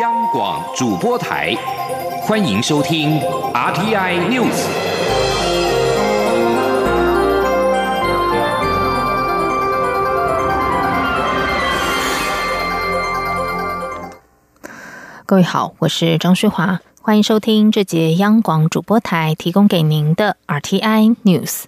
央广主播台，欢迎收听 RTI News。各位好，我是张旭华，欢迎收听这节央广主播台提供给您的 RTI News。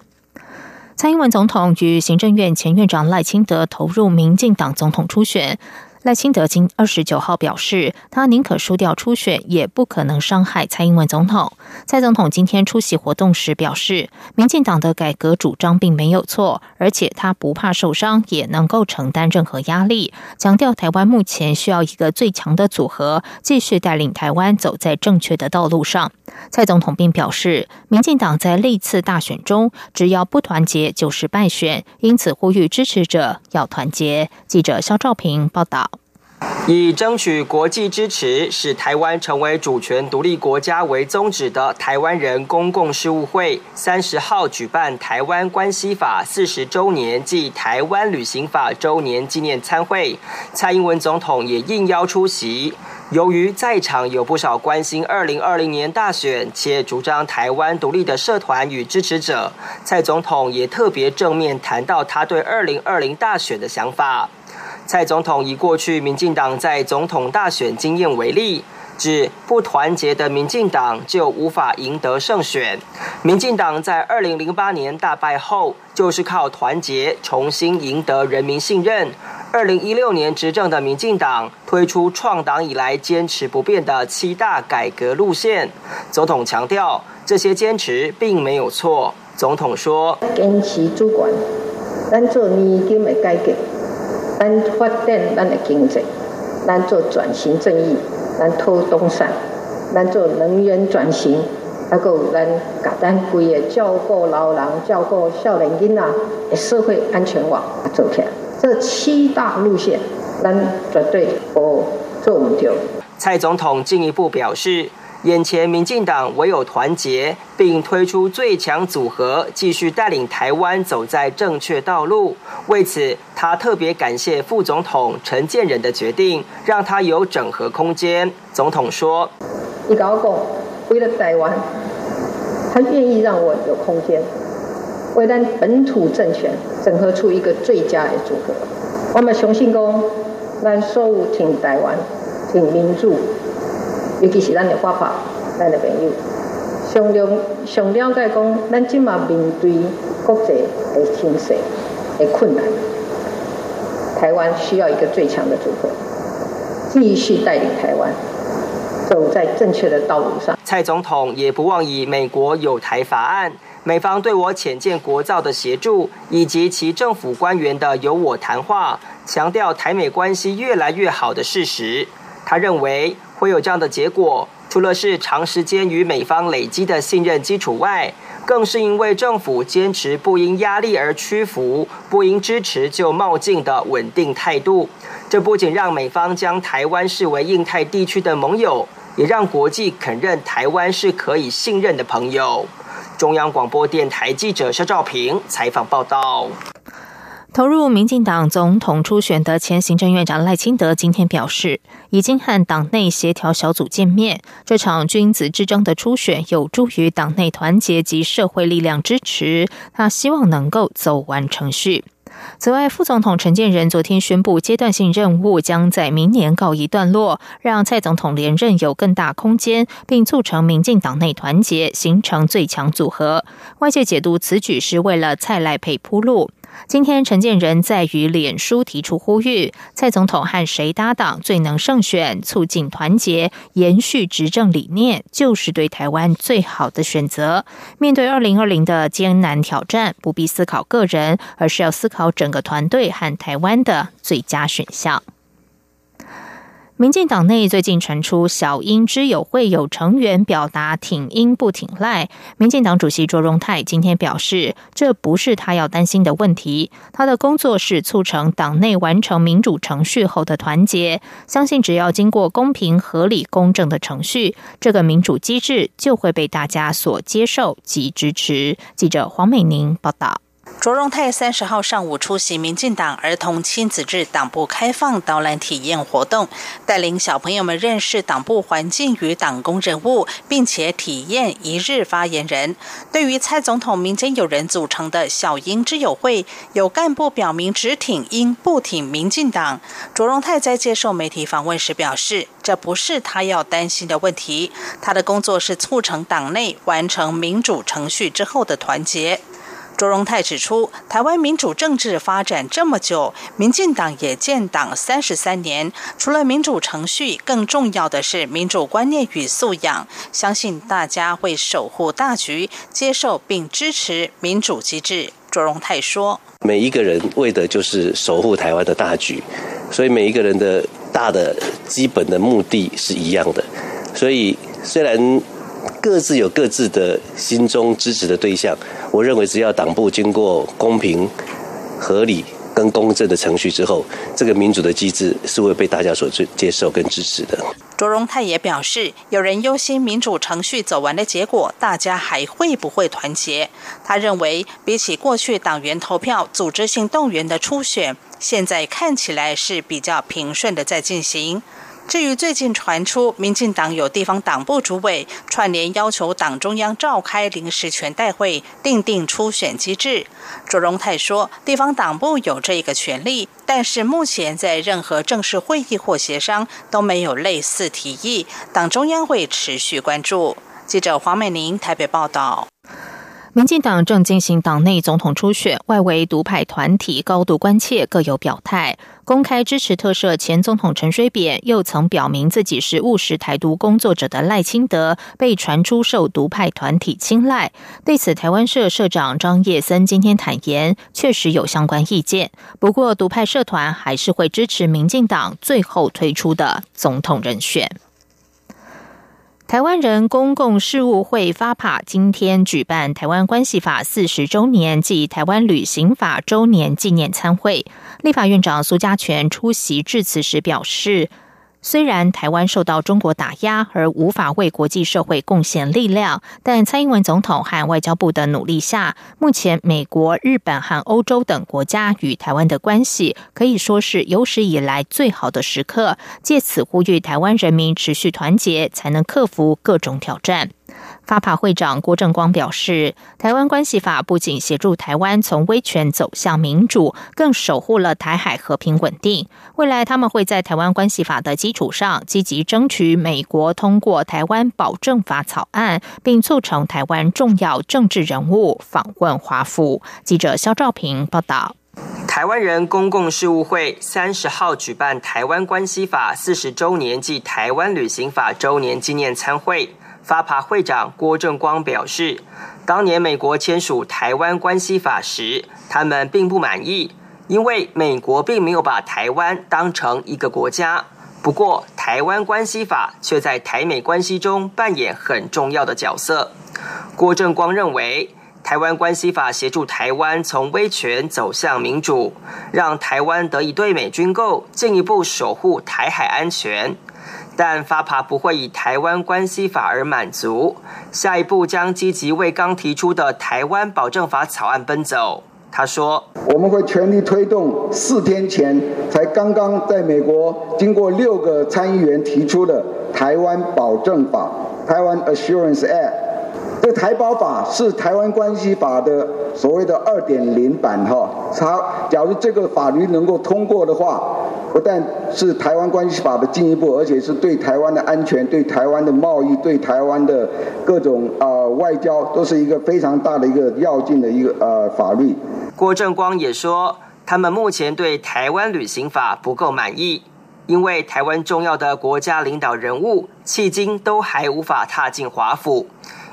蔡英文总统与行政院前院长赖清德投入民进党总统初选。赖清德今二十九号表示，他宁可输掉初选，也不可能伤害蔡英文总统。蔡总统今天出席活动时表示，民进党的改革主张并没有错，而且他不怕受伤，也能够承担任何压力。强调台湾目前需要一个最强的组合，继续带领台湾走在正确的道路上。蔡总统并表示，民进党在历次大选中，只要不团结就是败选，因此呼吁支持者要团结。记者肖兆平报道。以争取国际支持，使台湾成为主权独立国家为宗旨的台湾人公共事务会，三十号举办《台湾关系法》四十周年暨《台湾旅行法》周年纪念参会，蔡英文总统也应邀出席。由于在场有不少关心二零二零年大选且主张台湾独立的社团与支持者，蔡总统也特别正面谈到他对二零二零大选的想法。蔡总统以过去民进党在总统大选经验为例，指不团结的民进党就无法赢得胜选。民进党在二零零八年大败后，就是靠团结重新赢得人民信任。二零一六年执政的民进党推出创党以来坚持不变的七大改革路线。总统强调，这些坚持并没有错。总统说：“坚持主管，咱做年金的改革。”咱发展咱的经济，咱做转型正义，咱拖东山，咱做能源转型，还有咱甲咱规个照顾老人、照顾少年囡仔的社会安全网做起来。这七大路线，咱绝对不做唔掉。蔡总统进一步表示。眼前，民进党唯有团结，并推出最强组合，继续带领台湾走在正确道路。为此，他特别感谢副总统陈建仁的决定，让他有整合空间。总统说：“你跟我讲，为了台湾，他愿意让我有空间，为咱本土政权整合出一个最佳的组合。我们相信公，咱所有挺台湾、挺民主。”尤其是咱的爸爸、咱的朋友，上了上了解讲，咱今嘛面对国际的形势的困难，台湾需要一个最强的组合，继续带领台湾走在正确的道路上。蔡总统也不忘以美国有台法案、美方对我浅见国造的协助，以及其政府官员的有我谈话，强调台美关系越来越好的事实。他认为。会有这样的结果，除了是长时间与美方累积的信任基础外，更是因为政府坚持不因压力而屈服、不因支持就冒进的稳定态度。这不仅让美方将台湾视为印太地区的盟友，也让国际肯认台湾是可以信任的朋友。中央广播电台记者肖照平采访报道。投入民进党总统初选的前行政院长赖清德今天表示，已经和党内协调小组见面。这场君子之争的初选有助于党内团结及社会力量支持，他希望能够走完程序。此外，副总统陈建仁昨天宣布，阶段性任务将在明年告一段落，让蔡总统连任有更大空间，并促成民进党内团结，形成最强组合。外界解读此举是为了蔡赖配铺路。今天，陈建仁在与脸书提出呼吁：蔡总统和谁搭档最能胜选，促进团结，延续执政理念，就是对台湾最好的选择。面对二零二零的艰难挑战，不必思考个人，而是要思考整个团队和台湾的最佳选项。民进党内最近传出小英之友会有成员表达挺英不挺赖，民进党主席卓荣泰今天表示，这不是他要担心的问题。他的工作是促成党内完成民主程序后的团结，相信只要经过公平、合理、公正的程序，这个民主机制就会被大家所接受及支持。记者黄美宁报道。卓荣泰三十号上午出席民进党儿童亲子日党部开放导览体验活动，带领小朋友们认识党部环境与党工人物，并且体验一日发言人。对于蔡总统民间友人组成的小英之友会，有干部表明只挺英不挺民进党。卓荣泰在接受媒体访问时表示，这不是他要担心的问题，他的工作是促成党内完成民主程序之后的团结。卓荣泰指出，台湾民主政治发展这么久，民进党也建党三十三年，除了民主程序，更重要的是民主观念与素养。相信大家会守护大局，接受并支持民主机制。卓荣泰说：“每一个人为的就是守护台湾的大局，所以每一个人的大的基本的目的是一样的。所以虽然。”各自有各自的心中支持的对象，我认为只要党部经过公平、合理跟公正的程序之后，这个民主的机制是会被大家所接接受跟支持的。卓荣泰也表示，有人忧心民主程序走完的结果，大家还会不会团结？他认为，比起过去党员投票、组织性动员的初选，现在看起来是比较平顺的在进行。至于最近传出民进党有地方党部主委串联要求党中央召开临时全代会，定定初选机制，卓荣泰说，地方党部有这个权利，但是目前在任何正式会议或协商都没有类似提议，党中央会持续关注。记者黄美玲台北报道。民进党正进行党内总统初选，外围独派团体高度关切，各有表态。公开支持特赦前总统陈水扁，又曾表明自己是务实台独工作者的赖清德，被传出受独派团体青睐。对此，台湾社社长张叶森今天坦言，确实有相关意见。不过，独派社团还是会支持民进党最后推出的总统人选。台湾人公共事务会发帕今天举办《台湾关系法》四十周年暨《台湾旅行法》周年纪念参会，立法院长苏家全出席致辞时表示。虽然台湾受到中国打压而无法为国际社会贡献力量，但蔡英文总统和外交部的努力下，目前美国、日本和欧洲等国家与台湾的关系可以说是有史以来最好的时刻。借此呼吁台湾人民持续团结，才能克服各种挑战。发法会长郭正光表示，台湾关系法不仅协助台湾从威权走向民主，更守护了台海和平稳定。未来他们会在台湾关系法的基础上，积极争取美国通过台湾保证法草案，并促成台湾重要政治人物访问华府。记者肖兆平报道。台湾人公共事务会三十号举办台湾关系法四十周年暨台湾旅行法周年纪念参会。发爬会长郭正光表示，当年美国签署《台湾关系法》时，他们并不满意，因为美国并没有把台湾当成一个国家。不过，《台湾关系法》却在台美关系中扮演很重要的角色。郭正光认为，《台湾关系法》协助台湾从威权走向民主，让台湾得以对美军购，进一步守护台海安全。但发爬不会以台湾关系法而满足，下一步将积极为刚提出的台湾保证法草案奔走。他说：“我们会全力推动四天前才刚刚在美国经过六个参议员提出的台湾保证法（台湾 Assurance Act）。这台胞法是台湾关系法的所谓的二点零版。哈，它假如这个法律能够通过的话。”不但是台湾关系法的进一步，而且是对台湾的安全、对台湾的贸易、对台湾的各种呃外交，都是一个非常大的一个要进的一个呃法律。郭正光也说，他们目前对台湾旅行法不够满意，因为台湾重要的国家领导人物迄今都还无法踏进华府，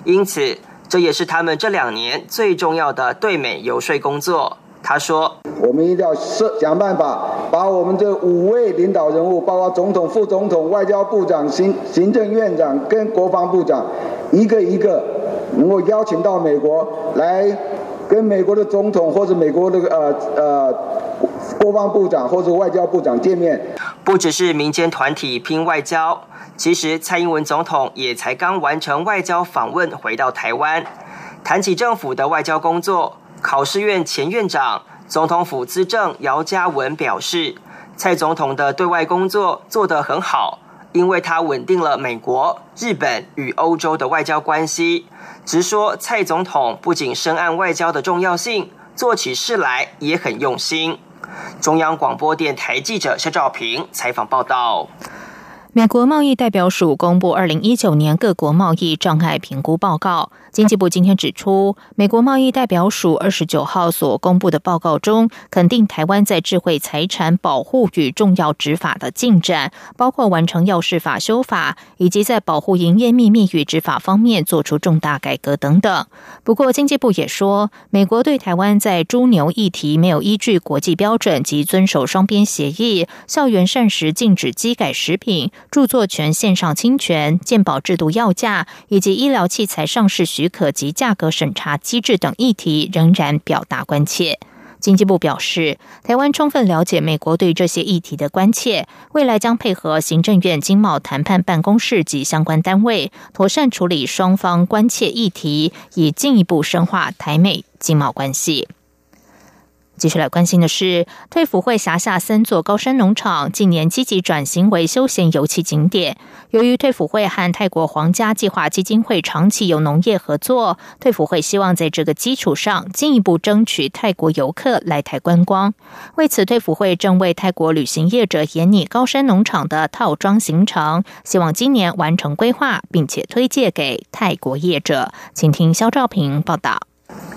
因此这也是他们这两年最重要的对美游说工作。他说：“我们一定要设想办法，把我们这五位领导人物，包括总统、副总统、外交部长、行行政院长跟国防部长，一个一个能够邀请到美国来，跟美国的总统或者美国的呃呃国防部长或者外交部长见面。不只是民间团体拼外交，其实蔡英文总统也才刚完成外交访问，回到台湾，谈起政府的外交工作。”考试院前院长、总统府资政姚嘉文表示，蔡总统的对外工作做得很好，因为他稳定了美国、日本与欧洲的外交关系。直说蔡总统不仅深谙外交的重要性，做起事来也很用心。中央广播电台记者肖兆平采访报道。美国贸易代表署公布二零一九年各国贸易障碍评估报告。经济部今天指出，美国贸易代表署二十九号所公布的报告中，肯定台湾在智慧财产保护与重要执法的进展，包括完成药事法修法，以及在保护营业秘密与执法方面做出重大改革等等。不过，经济部也说，美国对台湾在猪牛议题没有依据国际标准及遵守双边协议，校园膳食禁止机改食品。著作权线上侵权、鉴保制度要价以及医疗器材上市许可及价格审查机制等议题，仍然表达关切。经济部表示，台湾充分了解美国对这些议题的关切，未来将配合行政院经贸谈判办公室及相关单位，妥善处理双方关切议题，以进一步深化台美经贸关系。继续来关心的是，退辅会辖下三座高山农场近年积极转型为休闲游憩景点。由于退辅会和泰国皇家计划基金会长期有农业合作，退辅会希望在这个基础上进一步争取泰国游客来台观光。为此，退辅会正为泰国旅行业者研拟高山农场的套装行程，希望今年完成规划，并且推介给泰国业者。请听肖兆平报道。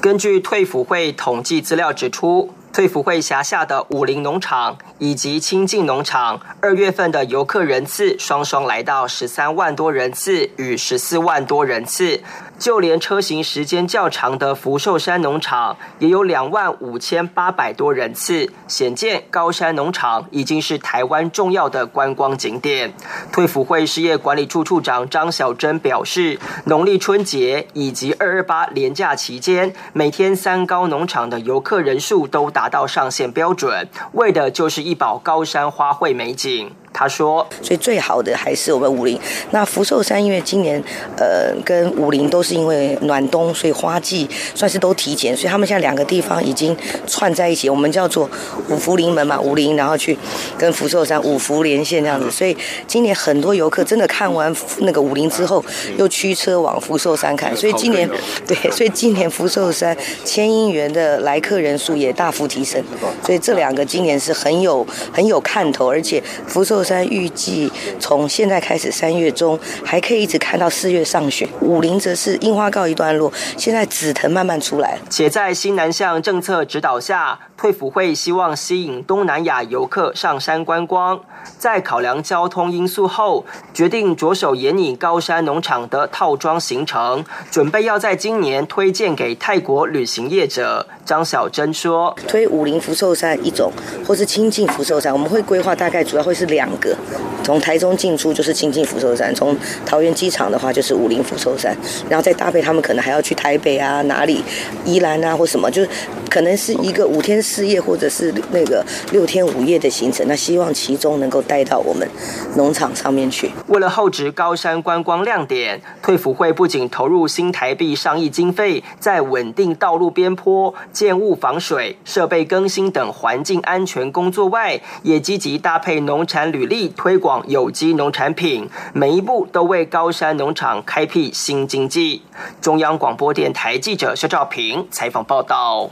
根据退辅会统计资料指出，退辅会辖下的武林农场以及清境农场，二月份的游客人次双双来到十三万多人次与十四万多人次。就连车行时间较长的福寿山农场，也有两万五千八百多人次，显见高山农场已经是台湾重要的观光景点。退辅会事业管理处处长张小珍表示，农历春节以及二二八连假期间，每天三高农场的游客人数都达到上限标准，为的就是一保高山花卉美景。他说：“所以最好的还是我们武林。那福寿山因为今年，呃，跟武林都是因为暖冬，所以花季算是都提前，所以他们现在两个地方已经串在一起，我们叫做五福临门嘛，武林然后去跟福寿山五福连线这样子。所以今年很多游客真的看完那个武林之后，又驱车往福寿山看。所以今年对，所以今年福寿山千姻缘的来客人数也大幅提升。所以这两个今年是很有很有看头，而且福寿。山预计从现在开始，三月中还可以一直看到四月上旬。武林则是樱花告一段落，现在紫藤慢慢出来。且在新南向政策指导下，退辅会希望吸引东南亚游客上山观光。在考量交通因素后，决定着手研拟高山农场的套装行程，准备要在今年推荐给泰国旅行业者。张小珍说：“推武林福寿山一种，或是亲近福寿山，我们会规划大概主要会是两个。从台中进出就是亲近福寿山，从桃园机场的话就是武林福寿山，然后再搭配他们可能还要去台北啊、哪里、宜兰啊或什么，就是可能是一个五天四夜或者是那个六天五夜的行程。那希望其中能够带到我们农场上面去。为了厚植高山观光亮点，退辅会不仅投入新台币上亿经费，在稳定道路边坡。”建物防水、设备更新等环境安全工作外，也积极搭配农产履历推广有机农产品，每一步都为高山农场开辟新经济。中央广播电台记者肖兆平采访报道。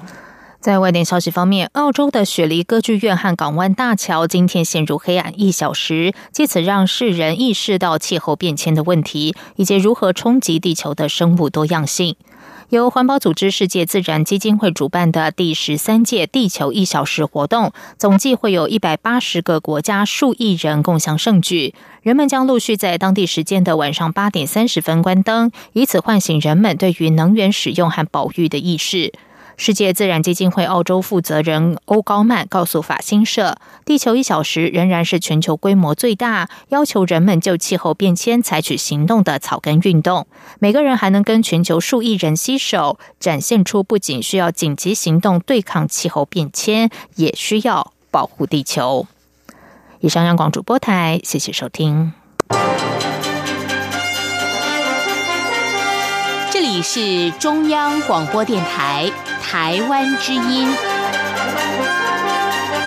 在外电消息方面，澳洲的雪梨歌剧院和港湾大桥今天陷入黑暗一小时，借此让世人意识到气候变迁的问题，以及如何冲击地球的生物多样性。由环保组织世界自然基金会主办的第十三届地球一小时活动，总计会有一百八十个国家数亿人共享盛举。人们将陆续在当地时间的晚上八点三十分关灯，以此唤醒人们对于能源使用和保育的意识。世界自然基金会澳洲负责人欧高曼告诉法新社：“地球一小时仍然是全球规模最大、要求人们就气候变迁采取行动的草根运动。每个人还能跟全球数亿人携手，展现出不仅需要紧急行动对抗气候变迁，也需要保护地球。”以上，央广主播台，谢谢收听。是中央广播电台。台湾之音。